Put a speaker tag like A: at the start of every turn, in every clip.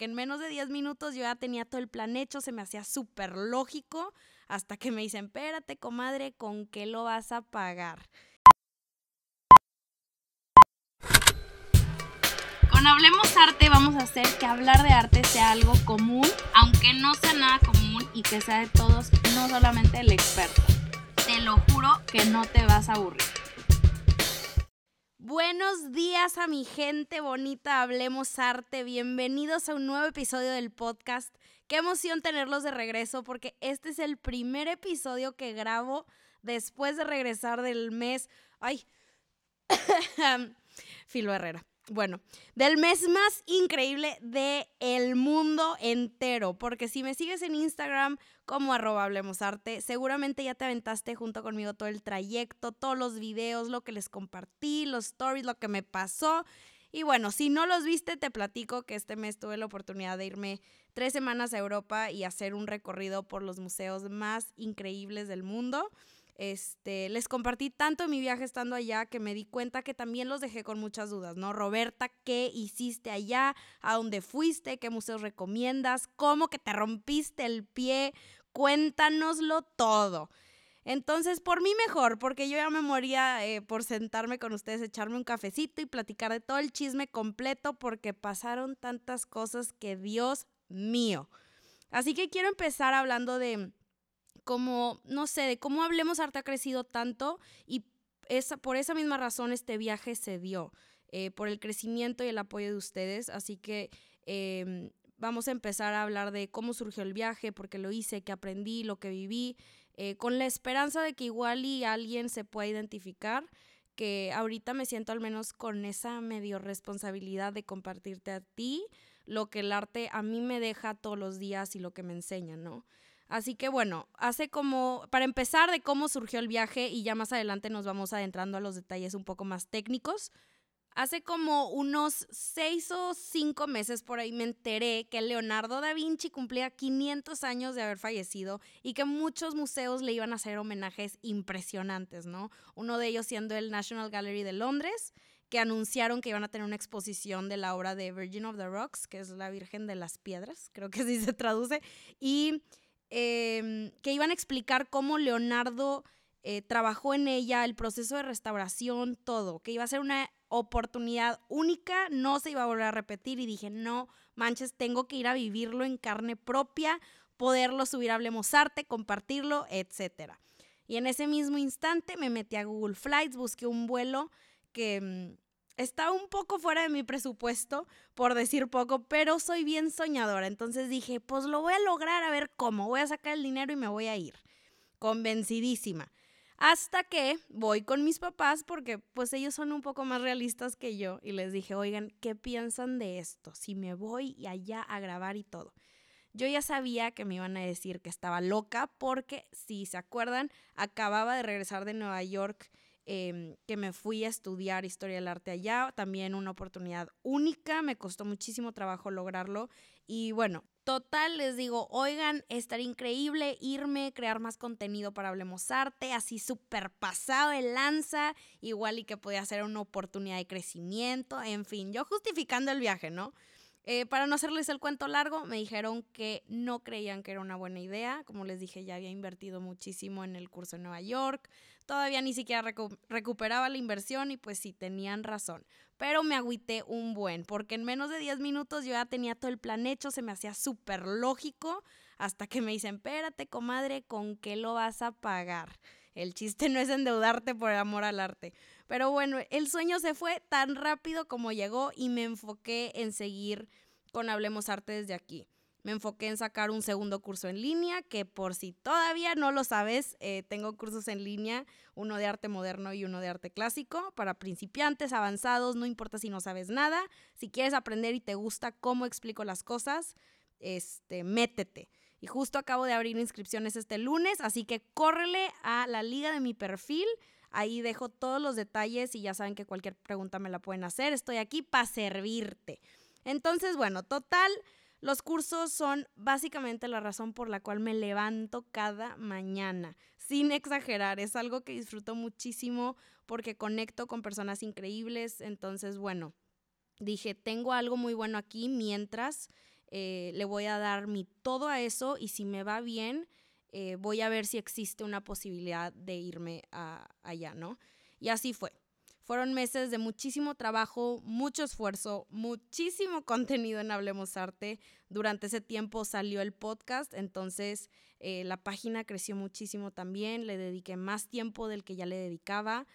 A: porque en menos de 10 minutos yo ya tenía todo el plan hecho, se me hacía súper lógico, hasta que me dicen, espérate, comadre, ¿con qué lo vas a pagar? Con Hablemos Arte vamos a hacer que hablar de arte sea algo común, aunque no sea nada común y que sea de todos, no solamente el experto. Te lo juro que no te vas a aburrir. Buenos días a mi gente bonita, hablemos arte, bienvenidos a un nuevo episodio del podcast. Qué emoción tenerlos de regreso porque este es el primer episodio que grabo después de regresar del mes. Ay, Filo Herrera. Bueno, del mes más increíble de el mundo entero, porque si me sigues en Instagram como arroba Arte, seguramente ya te aventaste junto conmigo todo el trayecto, todos los videos, lo que les compartí, los stories, lo que me pasó. Y bueno, si no los viste, te platico que este mes tuve la oportunidad de irme tres semanas a Europa y hacer un recorrido por los museos más increíbles del mundo. Este, les compartí tanto mi viaje estando allá que me di cuenta que también los dejé con muchas dudas, ¿no? Roberta, ¿qué hiciste allá? ¿A dónde fuiste? ¿Qué museos recomiendas? ¿Cómo que te rompiste el pie? Cuéntanoslo todo. Entonces, por mí mejor, porque yo ya me moría eh, por sentarme con ustedes, echarme un cafecito y platicar de todo el chisme completo, porque pasaron tantas cosas que Dios mío. Así que quiero empezar hablando de como, no sé, de cómo Hablemos Arte ha crecido tanto y esa, por esa misma razón este viaje se dio, eh, por el crecimiento y el apoyo de ustedes. Así que em, vamos a empezar a hablar de cómo surgió el viaje, por qué lo hice, qué aprendí, lo que viví, eh, con la esperanza de que igual y alguien se pueda identificar que ahorita me siento al menos con esa medio responsabilidad de compartirte a ti lo que el arte a mí me deja todos los días y lo que me enseña, ¿no? Así que bueno, hace como, para empezar de cómo surgió el viaje y ya más adelante nos vamos adentrando a los detalles un poco más técnicos. Hace como unos seis o cinco meses por ahí me enteré que Leonardo da Vinci cumplía 500 años de haber fallecido y que muchos museos le iban a hacer homenajes impresionantes, ¿no? Uno de ellos siendo el National Gallery de Londres, que anunciaron que iban a tener una exposición de la obra de Virgin of the Rocks, que es la Virgen de las Piedras, creo que así se traduce, y Em, que iban a explicar cómo Leonardo eh, trabajó en ella, el proceso de restauración, todo, que iba a ser una oportunidad única, no se iba a volver a repetir y dije, no manches, tengo que ir a vivirlo en carne propia, poderlo subir a Hablemos Arte, compartirlo, etc. Y en ese mismo instante me metí a Google Flights, busqué un vuelo que mm, Está un poco fuera de mi presupuesto, por decir poco, pero soy bien soñadora. Entonces dije, pues lo voy a lograr a ver cómo. Voy a sacar el dinero y me voy a ir. Convencidísima. Hasta que voy con mis papás porque pues ellos son un poco más realistas que yo y les dije, oigan, ¿qué piensan de esto? Si me voy allá a grabar y todo. Yo ya sabía que me iban a decir que estaba loca porque, si se acuerdan, acababa de regresar de Nueva York Em, que me fui a estudiar historia del arte allá, también una oportunidad única, me costó muchísimo trabajo lograrlo y bueno, total les digo, oigan, estaría increíble irme, crear más contenido para Hablemos Arte, así súper pasado el lanza, igual y que podía ser una oportunidad de crecimiento, en fin, yo justificando el viaje, ¿no? Eh, para no hacerles el cuento largo, me dijeron que no creían que era una buena idea. Como les dije, ya había invertido muchísimo en el curso en Nueva York. Todavía ni siquiera recuperaba la inversión y pues sí, tenían razón. Pero me agüité un buen, porque en menos de 10 minutos yo ya tenía todo el plan hecho, se me hacía súper lógico, hasta que me dicen, espérate, comadre, ¿con qué lo vas a pagar? El chiste no es endeudarte por amor al arte. Pero bueno, el sueño se fue tan rápido como llegó y me enfoqué en seguir con Hablemos Arte desde aquí. Me enfoqué en sacar un segundo curso en línea, que por si todavía no lo sabes, eh, tengo cursos en línea, uno de arte moderno y uno de arte clásico, para principiantes, avanzados, no importa si no sabes nada, si quieres aprender y te gusta cómo explico las cosas, este, métete. Y justo acabo de abrir inscripciones este lunes, así que córrele a la liga de mi perfil Ahí dejo todos los detalles y ya saben que cualquier pregunta me la pueden hacer. Estoy aquí para servirte. Entonces, bueno, total, los cursos son básicamente la razón por la cual me levanto cada mañana. Sin exagerar, es algo que disfruto muchísimo porque conecto con personas increíbles. Entonces, bueno, dije, tengo algo muy bueno aquí mientras eh, le voy a dar mi todo a eso y si me va bien, eh, voy a ver si existe una posibilidad de irme allá, ¿no? Y así fue. Fueron meses de muchísimo trabajo, mucho esfuerzo, muchísimo contenido en Hablemos Arte. Durante ese tiempo salió el podcast, entonces eh, la página creció muchísimo también, le dediqué más tiempo del que ya le dedicaba,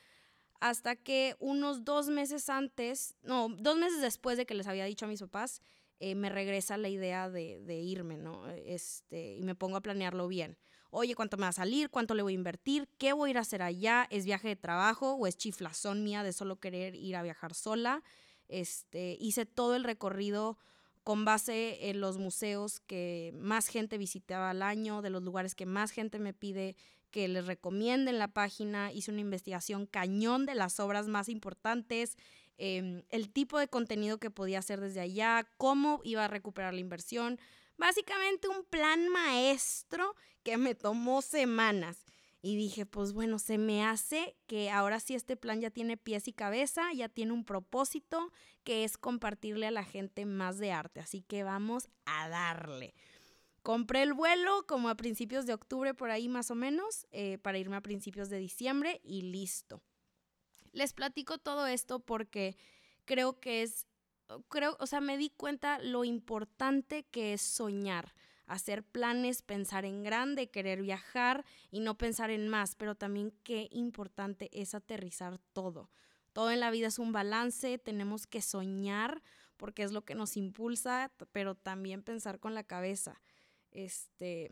A: hasta que unos dos meses antes, no, dos meses después de que les había dicho a mis papás, eh, me regresa la idea de, irme, ¿no? Este, y me pongo a planearlo bien. Oye, ¿cuánto me va a salir? ¿Cuánto le voy a invertir? ¿Qué voy a ir a hacer allá? ¿Es viaje de trabajo o es chiflazón mía de solo querer ir a viajar sola? Este, hice todo el recorrido con base en los museos que más gente visitaba al año, de los lugares que más gente me pide que les recomienden la página, hice una investigación cañón de las obras más importantes, em, el tipo de contenido que podía hacer desde allá, cómo iba a recuperar la inversión, básicamente un plan maestro que me tomó semanas. Y dije, pues bueno, se me hace que ahora sí este plan ya tiene pies y cabeza, ya tiene un propósito, que es compartirle a la gente más de arte. Así que vamos a darle. Compré el vuelo como a principios de octubre, por ahí más o menos, eh, para irme a principios de diciembre y listo. Les platico todo esto porque creo que es, creo, o sea, me di cuenta lo importante que es soñar hacer planes, pensar en grande, querer viajar y no pensar en más, pero también qué importante es aterrizar todo. Todo en la vida es un balance, tenemos que soñar porque es lo que nos impulsa, pero también pensar con la cabeza. Este,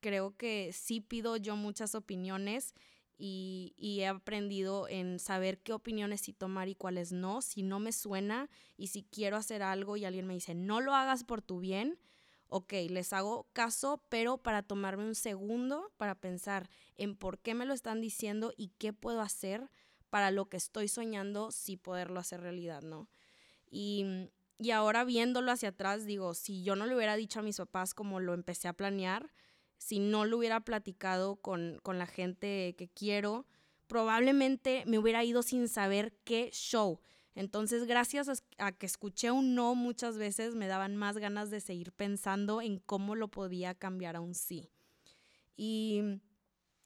A: creo que sí pido yo muchas opiniones y, he aprendido en saber qué opiniones sí tomar y cuáles no, si no me suena y si quiero hacer algo y alguien me dice, no lo hagas por tu bien, ok, les hago caso, pero para tomarme un segundo para pensar en por qué me lo están diciendo y qué puedo hacer para lo que estoy soñando, sí poderlo hacer realidad, ¿no? Y, y ahora viéndolo hacia atrás, digo, si yo no le hubiera dicho a mis papás como lo empecé a planear, si no lo hubiera platicado con, con la gente que quiero, probablemente me hubiera ido sin saber qué show. Entonces, gracias a que escuché un no muchas veces, me daban más ganas de seguir pensando en cómo lo podía cambiar a un sí. Y,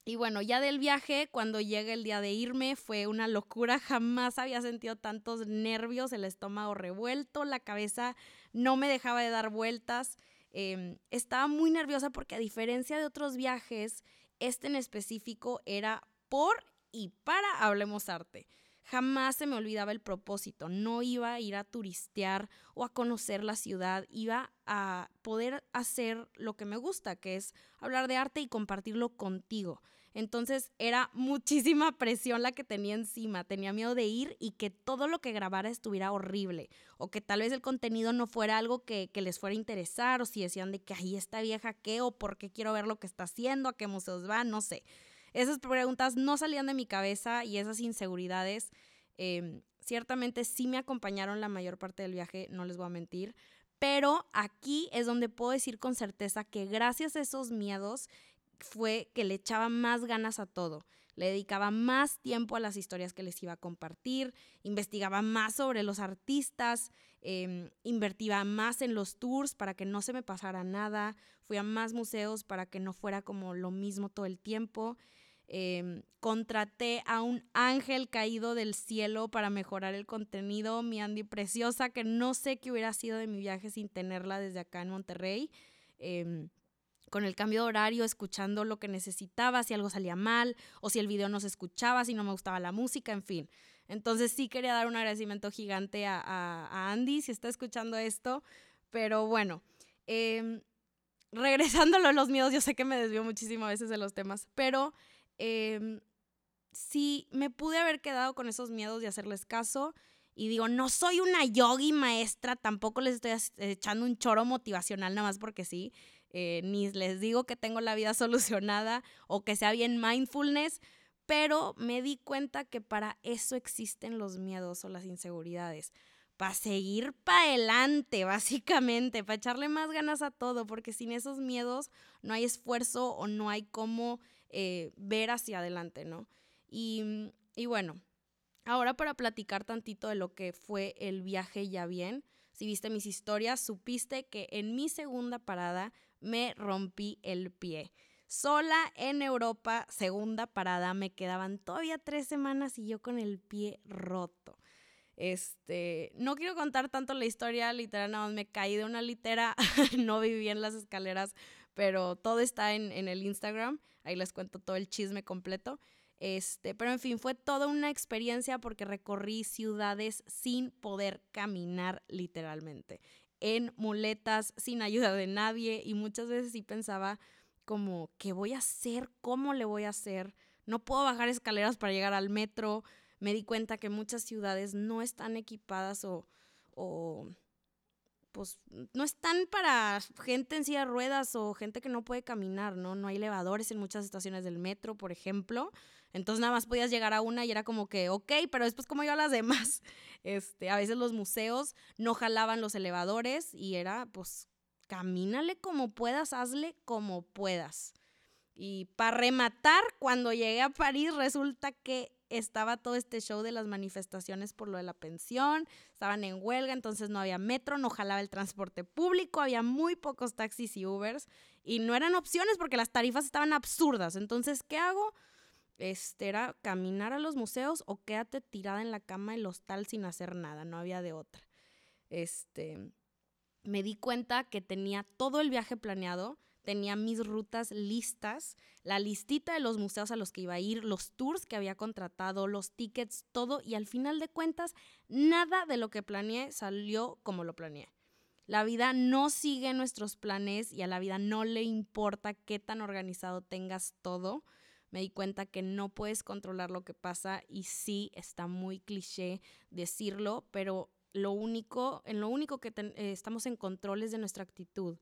A: y bueno, ya del viaje, cuando llega el día de irme, fue una locura. Jamás había sentido tantos nervios, el estómago revuelto, la cabeza no me dejaba de dar vueltas. Em, estaba muy nerviosa porque a diferencia de otros viajes, este en específico era por y para Hablemos Arte. Jamás se me olvidaba el propósito. No iba a ir a turistear o a conocer la ciudad. Iba a poder hacer lo que me gusta, que es hablar de arte y compartirlo contigo. Entonces era muchísima presión la que tenía encima. Tenía miedo de ir y que todo lo que grabara estuviera horrible. O que tal vez el contenido no fuera algo que, les fuera a interesar. O si decían de que ahí está vieja qué o por qué quiero ver lo que está haciendo, a qué museos va, no sé. Esas preguntas no salían de mi cabeza y esas inseguridades em, ciertamente sí me acompañaron la mayor parte del viaje, no les voy a mentir, pero aquí es donde puedo decir con certeza que gracias a esos miedos fue que le echaba más ganas a todo. Le dedicaba más tiempo a las historias que les iba a compartir, investigaba más sobre los artistas, eh, invertía más en los tours para que no se me pasara nada, fui a más museos para que no fuera como lo mismo todo el tiempo. Em, contraté a un ángel caído del cielo para mejorar el contenido, mi Andy preciosa, que no sé qué hubiera sido de mi viaje sin tenerla desde acá en Monterrey. Em, con el cambio de horario, escuchando lo que necesitaba, si algo salía mal o si el video no se escuchaba, si no me gustaba la música, en fin. Entonces sí quería dar un agradecimiento gigante a, Andy si está escuchando esto, pero bueno, eh, regresándolo a los miedos, yo sé que me desvío muchísimo a veces de los temas, pero eh, si me pude haber quedado con esos miedos de hacerles caso y digo, no soy una yogi maestra, tampoco les estoy echando un choro motivacional nada más porque sí, eh, ni les digo que tengo la vida solucionada o que sea bien mindfulness, pero me di cuenta que para eso existen los miedos o las inseguridades. Para seguir para adelante, básicamente, para echarle más ganas a todo, porque sin esos miedos no hay esfuerzo o no hay cómo eh, ver hacia adelante, ¿no? Y, y bueno, ahora para platicar tantito de lo que fue el viaje ya bien, si viste mis historias, supiste que en mi segunda parada me rompí el pie. Sola en Europa, segunda parada, me quedaban todavía tres semanas y yo con el pie roto. Este, no quiero contar tanto la historia, literal, nada más me caí de una litera, no viví en las escaleras, pero todo está en, en, el Instagram, ahí les cuento todo el chisme completo. Este, pero en fin, fue toda una experiencia porque recorrí ciudades sin poder caminar literalmente, en muletas, sin ayuda de nadie y muchas veces sí pensaba como, ¿qué voy a hacer? ¿Cómo le voy a hacer? No puedo bajar escaleras para llegar al metro, me di cuenta que muchas ciudades no están equipadas o, o pues no están para gente en silla de ruedas o gente que no puede caminar, ¿no? No hay elevadores en muchas estaciones del metro, por ejemplo. Entonces nada más podías llegar a una y era como que, ok, pero después como yo a las demás. Este, a veces los museos no jalaban los elevadores y era, pues, camínale como puedas, hazle como puedas. Y para rematar, cuando llegué a París, resulta que estaba todo este show de las manifestaciones por lo de la pensión, estaban en huelga, entonces no había metro, no jalaba el transporte público, había muy pocos taxis y Ubers y no eran opciones porque las tarifas estaban absurdas. Entonces, ¿qué hago? Este era caminar a los museos o quédate tirada en la cama del hostal sin hacer nada, no había de otra. Este, me di cuenta que tenía todo el viaje planeado, tenía mis rutas listas, la listita de los museos a los que iba a ir, los tours que había contratado, los tickets, todo, y al final de cuentas, nada de lo que planeé salió como lo planeé. La vida no sigue nuestros planes y a la vida no le importa qué tan organizado tengas todo. Me di cuenta que no puedes controlar lo que pasa y sí está muy cliché decirlo, pero lo único, en lo único que eh, estamos en control es de nuestra actitud.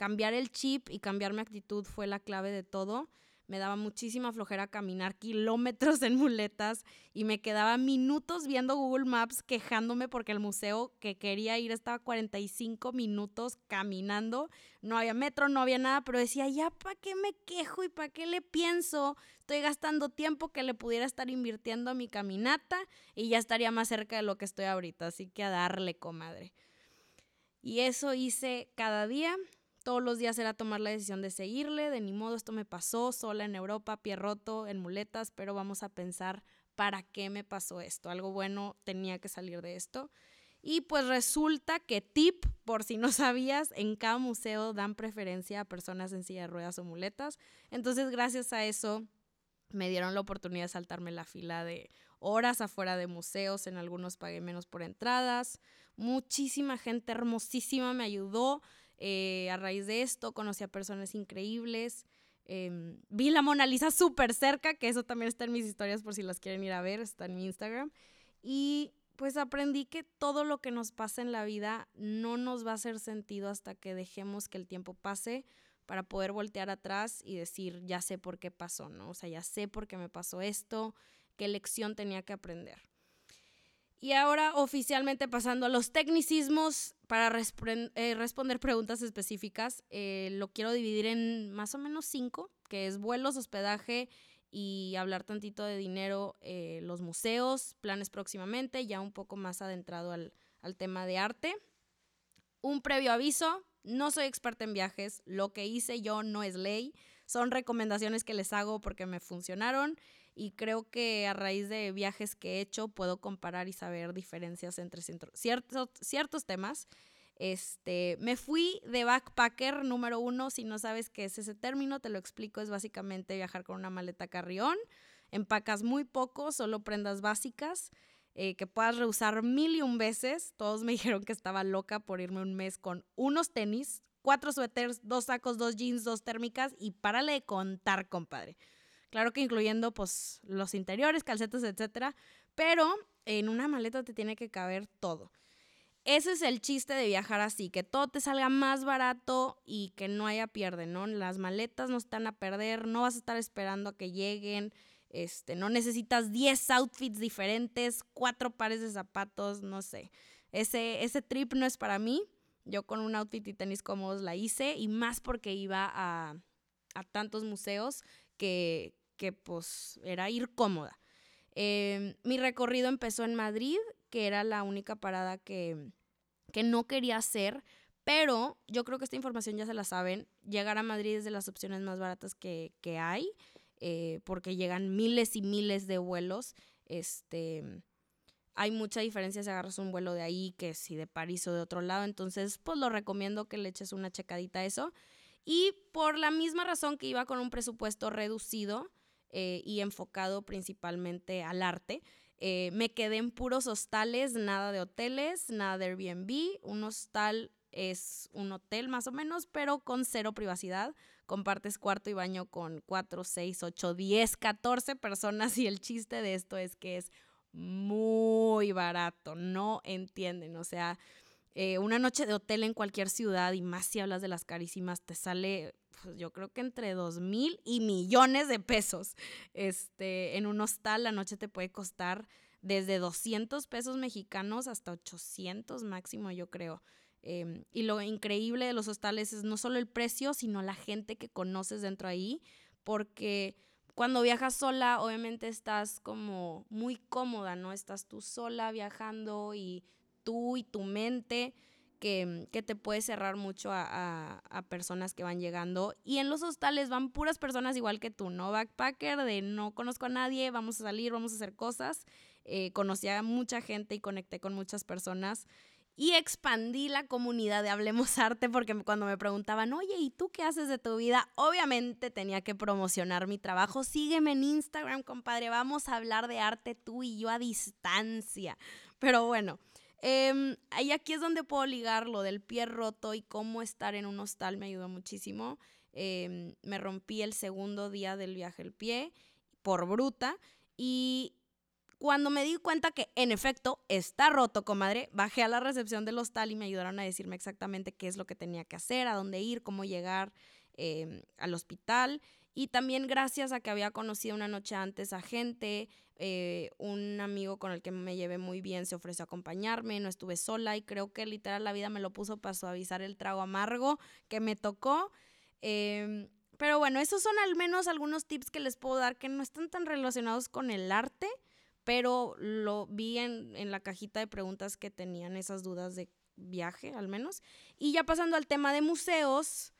A: Cambiar el chip y cambiar mi actitud fue la clave de todo. Me daba muchísima flojera caminar kilómetros en muletas y me quedaba minutos viendo Google Maps quejándome porque el museo que quería ir estaba 45 minutos caminando. No había metro, no había nada, pero decía, ya, ¿para qué me quejo y para qué le pienso? Estoy gastando tiempo que le pudiera estar invirtiendo a mi caminata y ya estaría más cerca de lo que estoy ahorita. Así que a darle, comadre. Y eso hice cada día todos los días era tomar la decisión de seguirle, de ni modo, esto me pasó sola en Europa, pie roto, en muletas, pero vamos a pensar para qué me pasó esto. Algo bueno tenía que salir de esto. Y pues resulta que tip, por si no sabías, en cada museo dan preferencia a personas en silla de ruedas o muletas. Entonces, gracias a eso, me dieron la oportunidad de saltarme la fila de horas afuera de museos. En algunos pagué menos por entradas. Muchísima gente hermosísima me ayudó. Eh, a raíz de esto conocí a personas increíbles. Em, vi la Mona Lisa súper cerca, que eso también está en mis historias por si las quieren ir a ver, está en mi Instagram. Y pues aprendí que todo lo que nos pasa en la vida no nos va a hacer sentido hasta que dejemos que el tiempo pase para poder voltear atrás y decir, ya sé por qué pasó, ¿no? O sea, ya sé por qué me pasó esto, qué lección tenía que aprender. Y ahora oficialmente pasando a los tecnicismos para eh, responder preguntas específicas, eh, lo quiero dividir en más o menos cinco, que es vuelos, hospedaje y hablar tantito de dinero, eh, los museos, planes próximamente, ya un poco más adentrado al, al tema de arte. Un previo aviso, no soy experta en viajes, lo que hice yo no es ley, son recomendaciones que les hago porque me funcionaron y creo que a raíz de viajes que he hecho puedo comparar y saber diferencias entre ciertos, ciertos temas. Este, me fui de backpacker número uno, si no sabes qué es ese término, te lo explico, es básicamente viajar con una maleta carrión, empacas muy poco, solo prendas básicas, eh, que puedas reusar mil y un veces. Todos me dijeron que estaba loca por irme un mes con unos tenis, cuatro suéteres, dos sacos, dos jeans, dos térmicas y párale de contar, compadre. Claro que incluyendo pues los interiores, calcetas, etcétera, pero en una maleta te tiene que caber todo. Ese es el chiste de viajar así, que todo te salga más barato y que no haya pierde, ¿no? Las maletas no están a perder, no vas a estar esperando a que lleguen, este, no necesitas 10 outfits diferentes, cuatro pares de zapatos, no sé. Ese, ese trip no es para mí. Yo con un outfit y tenis cómodos la hice y más porque iba a, a tantos museos que, que pues era ir cómoda. Em, mi recorrido empezó en Madrid, que era la única parada que, que no quería hacer, pero yo creo que esta información ya se la saben. Llegar a Madrid es de las opciones más baratas que, hay, eh, porque llegan miles y miles de vuelos. Este, hay mucha diferencia si agarras un vuelo de ahí que si de París o de otro lado. Entonces, pues lo recomiendo que le eches una checadita a eso. Y por la misma razón que iba con un presupuesto reducido eh, y enfocado principalmente al arte, eh, me quedé en puros hostales, nada de hoteles, nada de Airbnb. Un hostal es un hotel más o menos, pero con cero privacidad. Compartes cuarto y baño con 4, 6, 8, 10, 14 personas y el chiste de esto es que es muy barato, no entienden, o sea, eh, una noche de hotel en cualquier ciudad y más si hablas de las carísimas te sale pues yo creo que entre dos mil y millones de pesos. Este, en un hostal la noche te puede costar desde 200 pesos mexicanos hasta 800 máximo, yo creo. Em, y lo increíble de los hostales es no solo el precio, sino la gente que conoces dentro ahí, porque cuando viajas sola, obviamente estás como muy cómoda, ¿no? Estás tú sola viajando y tú y tu mente. Que, te puede cerrar mucho a, personas que van llegando. Y en los hostales van puras personas igual que tú, ¿no? Backpacker de no conozco a nadie, vamos a salir, vamos a hacer cosas. Eh, conocí a mucha gente y conecté con muchas personas y expandí la comunidad de Hablemos Arte porque cuando me preguntaban, oye, ¿y tú qué haces de tu vida? Obviamente tenía que promocionar mi trabajo. Sígueme en Instagram, compadre. Vamos a hablar de arte tú y yo a distancia. Pero bueno, eh, ahí aquí es donde puedo ligar lo del pie roto y cómo estar en un hostal me ayudó muchísimo. Em, me rompí el segundo día del viaje el pie por bruta y cuando me di cuenta que en efecto está roto, comadre, bajé a la recepción del hostal y me ayudaron a decirme exactamente qué es lo que tenía que hacer, a dónde ir, cómo llegar em, al hospital. Y también gracias a que había conocido una noche antes a gente, eh, un amigo con el que me llevé muy bien se ofreció a acompañarme, no estuve sola y creo que literal la vida me lo puso para suavizar el trago amargo que me tocó. Em, pero bueno, esos son al menos algunos tips que les puedo dar que no están tan relacionados con el arte, pero lo vi en, la cajita de preguntas que tenían esas dudas de viaje, al menos. Y ya pasando al tema de museos,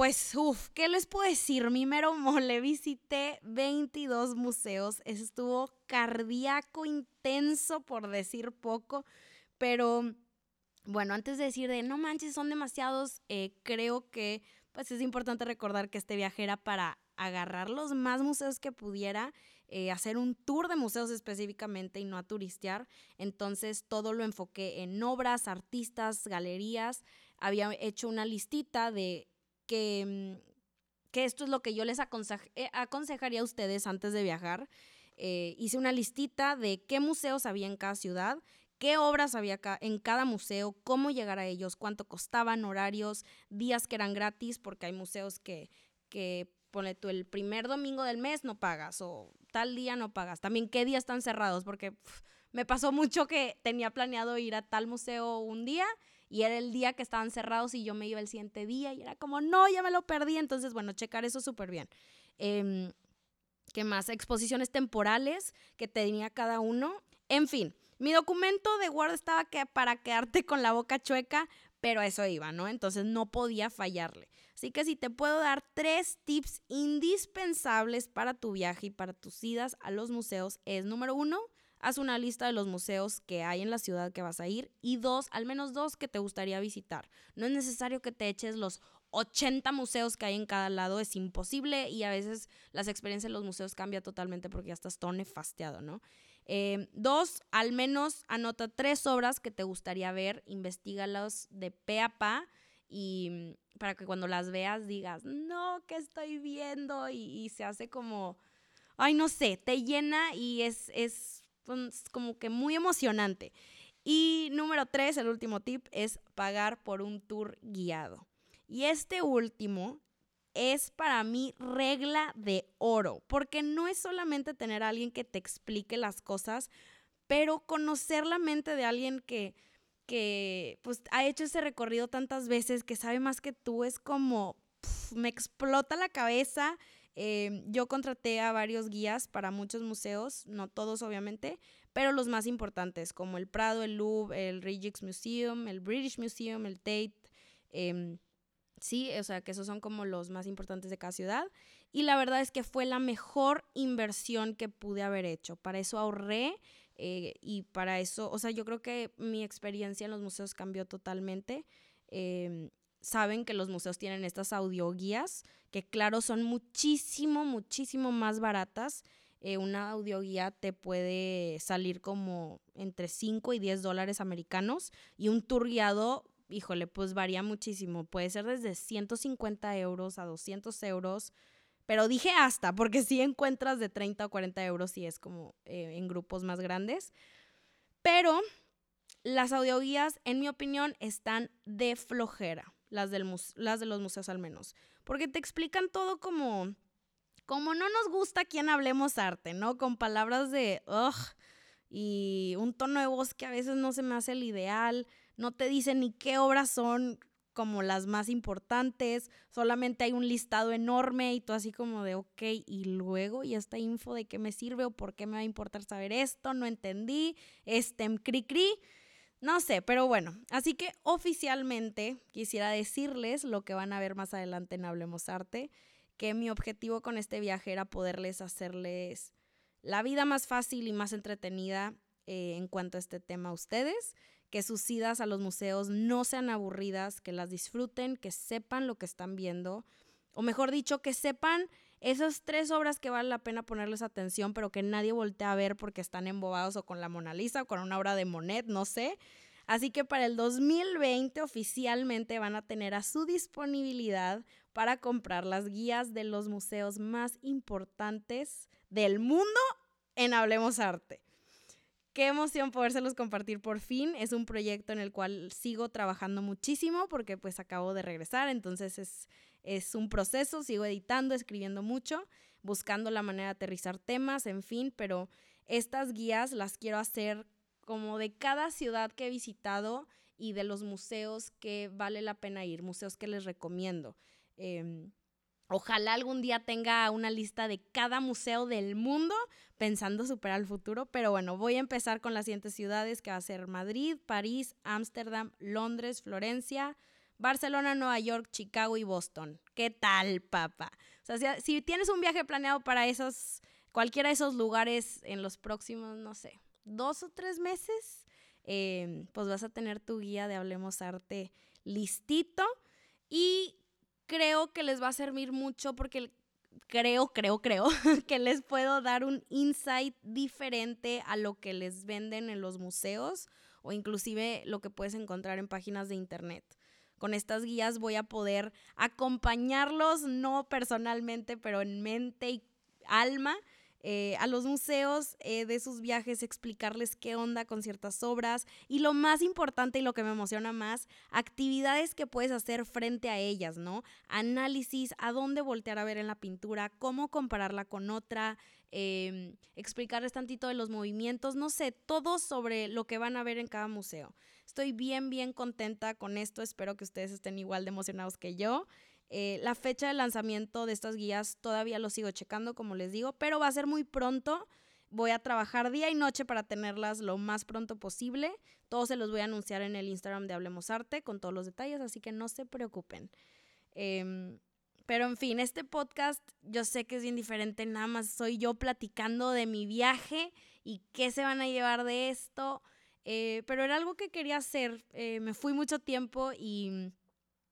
A: pues, uff, ¿qué les puedo decir? Mi mero mole, visité 22 museos, estuvo cardíaco, intenso, por decir poco, pero bueno, antes de decir de no manches, son demasiados, eh, creo que pues es importante recordar que este viaje era para agarrar los más museos que pudiera eh, hacer un tour de museos específicamente y no a turistear. Entonces todo lo enfoqué en obras, artistas, galerías. Había hecho una listita de que, mm, que esto es lo que yo les eh, aconsejaría a ustedes antes de viajar. Eh, hice una listita de qué museos había en cada ciudad, qué obras había en cada museo, cómo llegar a ellos, cuánto costaban, horarios, días que eran gratis, porque hay museos que, que tú el primer domingo del mes no pagas o tal día no pagas. También qué días están cerrados, porque me pasó mucho que tenía planeado ir a tal museo un día y era el día que estaban cerrados y yo me iba el siguiente día y era como, no, ya me lo perdí. Entonces, bueno, checar eso súper bien. Em, ¿Qué más? Exposiciones temporales que tenía cada uno. En fin, mi documento de Word estaba que para quedarte con la boca chueca, pero eso iba, ¿no? Entonces no podía fallarle. Así que si te puedo dar tres tips indispensables para tu viaje y para tus idas a los museos es número uno, haz una lista de los museos que hay en la ciudad que vas a ir y dos, al menos dos que te gustaría visitar. No es necesario que te eches los 80 museos que hay en cada lado, es imposible y a veces las experiencias en los museos cambia totalmente porque ya estás todo nefasteado, ¿no? Eh, dos, al menos anota tres obras que te gustaría ver, investigalas de pe a pa y mm, para que cuando las veas digas, no, ¿qué estoy viendo? Y, se hace como, ay, no sé, te llena y es, es, como que muy emocionante. Y número tres, el último tip, es pagar por un tour guiado. Y este último es para mí regla de oro, porque no es solamente tener a alguien que te explique las cosas, pero conocer la mente de alguien que, que pues ha hecho ese recorrido tantas veces, que sabe más que tú, es como, me explota la cabeza. Em, yo contraté a varios guías para muchos museos, no todos obviamente, pero los más importantes, como el Prado, el Louvre, el Rijksmuseum, el British Museum, el Tate, em, sí, o sea, que esos son como los más importantes de cada ciudad. Y la verdad es que fue la mejor inversión que pude haber hecho. Para eso ahorré eh, y para eso, o sea, yo creo que mi experiencia en los museos cambió totalmente. Em, saben que los museos tienen estas audioguías, que claro, son muchísimo, muchísimo más baratas. Eh, una audioguía te puede salir como entre 5 y 10 dólares americanos y un tour guiado, híjole, pues varía muchísimo. Puede ser desde 150 euros a 200 euros. Pero dije hasta, porque si encuentras de 30 o 40 euros si es como eh, en grupos más grandes. Pero las audioguías, en mi opinión, están de flojera las, del las de los museos al menos, porque te explican todo como, como no nos gusta quien hablemos arte, ¿no? Con palabras de, ugh, y un tono de voz que a veces no se me hace el ideal, no te dicen ni qué obras son como las más importantes, solamente hay un listado enorme y tú así como de, ok, y luego, ¿y esta info de qué me sirve o por qué me va a importar saber esto? No entendí, este, cri cri. No sé, pero bueno, así que oficialmente quisiera decirles lo que van a ver más adelante en Hablemos Arte, que mi objetivo con este viaje era poderles hacerles la vida más fácil y más entretenida eh, en cuanto a este tema a ustedes, que sus idas a los museos no sean aburridas, que las disfruten, que sepan lo que están viendo, o mejor dicho, que sepan esas tres obras que vale la pena ponerles atención, pero que nadie voltea a ver porque están embobados o con la Mona Lisa o con una obra de Monet, no sé. Así que para el 2020 oficialmente van a tener a su disponibilidad para comprar las guías de los museos más importantes del mundo en Hablemos Arte. Qué emoción podérselos compartir por fin. Es un proyecto en el cual sigo trabajando muchísimo porque pues acabo de regresar, entonces es es un proceso, sigo editando, escribiendo mucho, buscando la manera de aterrizar temas, en fin, pero estas guías las quiero hacer como de cada ciudad que he visitado y de los museos que vale la pena ir, museos que les recomiendo. Em, ojalá algún día tenga una lista de cada museo del mundo, pensando superar el futuro, pero bueno, voy a empezar con las siguientes ciudades, que va a ser Madrid, París, Ámsterdam, Londres, Florencia, Barcelona, Nueva York, Chicago y Boston. ¿Qué tal, papá? O sea, si, tienes un viaje planeado para esos, cualquiera de esos lugares en los próximos, no sé, dos o tres meses, em, pues vas a tener tu guía de Hablemos Arte listito y creo que les va a servir mucho porque creo, creo, creo que les puedo dar un insight diferente a lo que les venden en los museos o inclusive lo que puedes encontrar en páginas de internet. Con estas guías voy a poder acompañarlos, no personalmente, pero en mente y alma, eh, a los museos eh, de sus viajes, explicarles qué onda con ciertas obras y lo más importante y lo que me emociona más, actividades que puedes hacer frente a ellas, ¿no? Análisis, a dónde voltear a ver en la pintura, cómo compararla con otra, eh, explicarles tantito de los movimientos, no sé, todo sobre lo que van a ver en cada museo. Estoy bien, bien contenta con esto. Espero que ustedes estén igual de emocionados que yo. Eh, la fecha de lanzamiento de estas guías todavía lo sigo checando, como les digo, pero va a ser muy pronto. Voy a trabajar día y noche para tenerlas lo más pronto posible. Todos se los voy a anunciar en el Instagram de Hablemos Arte con todos los detalles, así que no se preocupen. Em, pero en fin, este podcast yo sé que es bien diferente, nada más soy yo platicando de mi viaje y qué se van a llevar de esto. Eh, pero era algo que quería hacer. Eh, me fui mucho tiempo y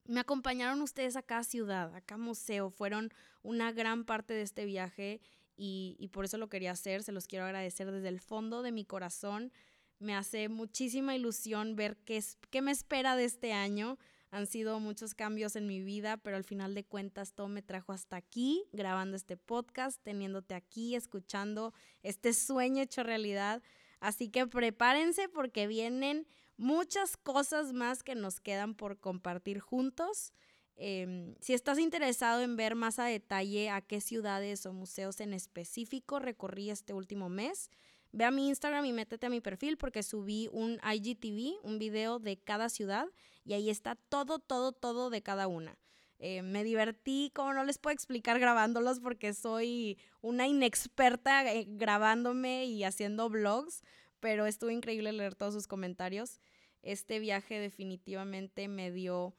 A: me acompañaron ustedes a cada ciudad, a cada museo. Fueron una gran parte de este viaje y, y por eso lo quería hacer. Se los quiero agradecer desde el fondo de mi corazón. Me hace muchísima ilusión ver qué, es, qué me espera de este año. Han sido muchos cambios en mi vida, pero al final de cuentas todo me trajo hasta aquí, grabando este podcast, teniéndote aquí, escuchando este sueño hecho realidad. Así que prepárense porque vienen muchas cosas más que nos quedan por compartir juntos. Em, si estás interesado en ver más a detalle a qué ciudades o museos en específico recorrí este último mes, ve a mi Instagram y métete a mi perfil porque subí un IGTV, un video de cada ciudad y ahí está todo, todo, todo de cada una. Eh, me divertí, como no les puedo explicar grabándolos porque soy una inexperta eh, grabándome y haciendo vlogs, pero estuvo increíble leer todos sus comentarios. Este viaje definitivamente me dio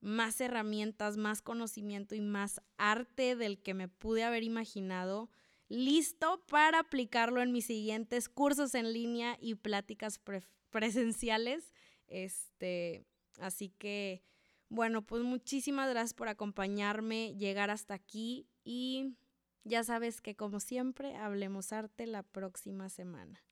A: más herramientas, más conocimiento y más arte del que me pude haber imaginado, listo para aplicarlo en mis siguientes cursos en línea y pláticas presenciales. Este, así que, bueno, pues muchísimas gracias por acompañarme, llegar hasta aquí y ya sabes que como siempre, hablemos arte la próxima semana.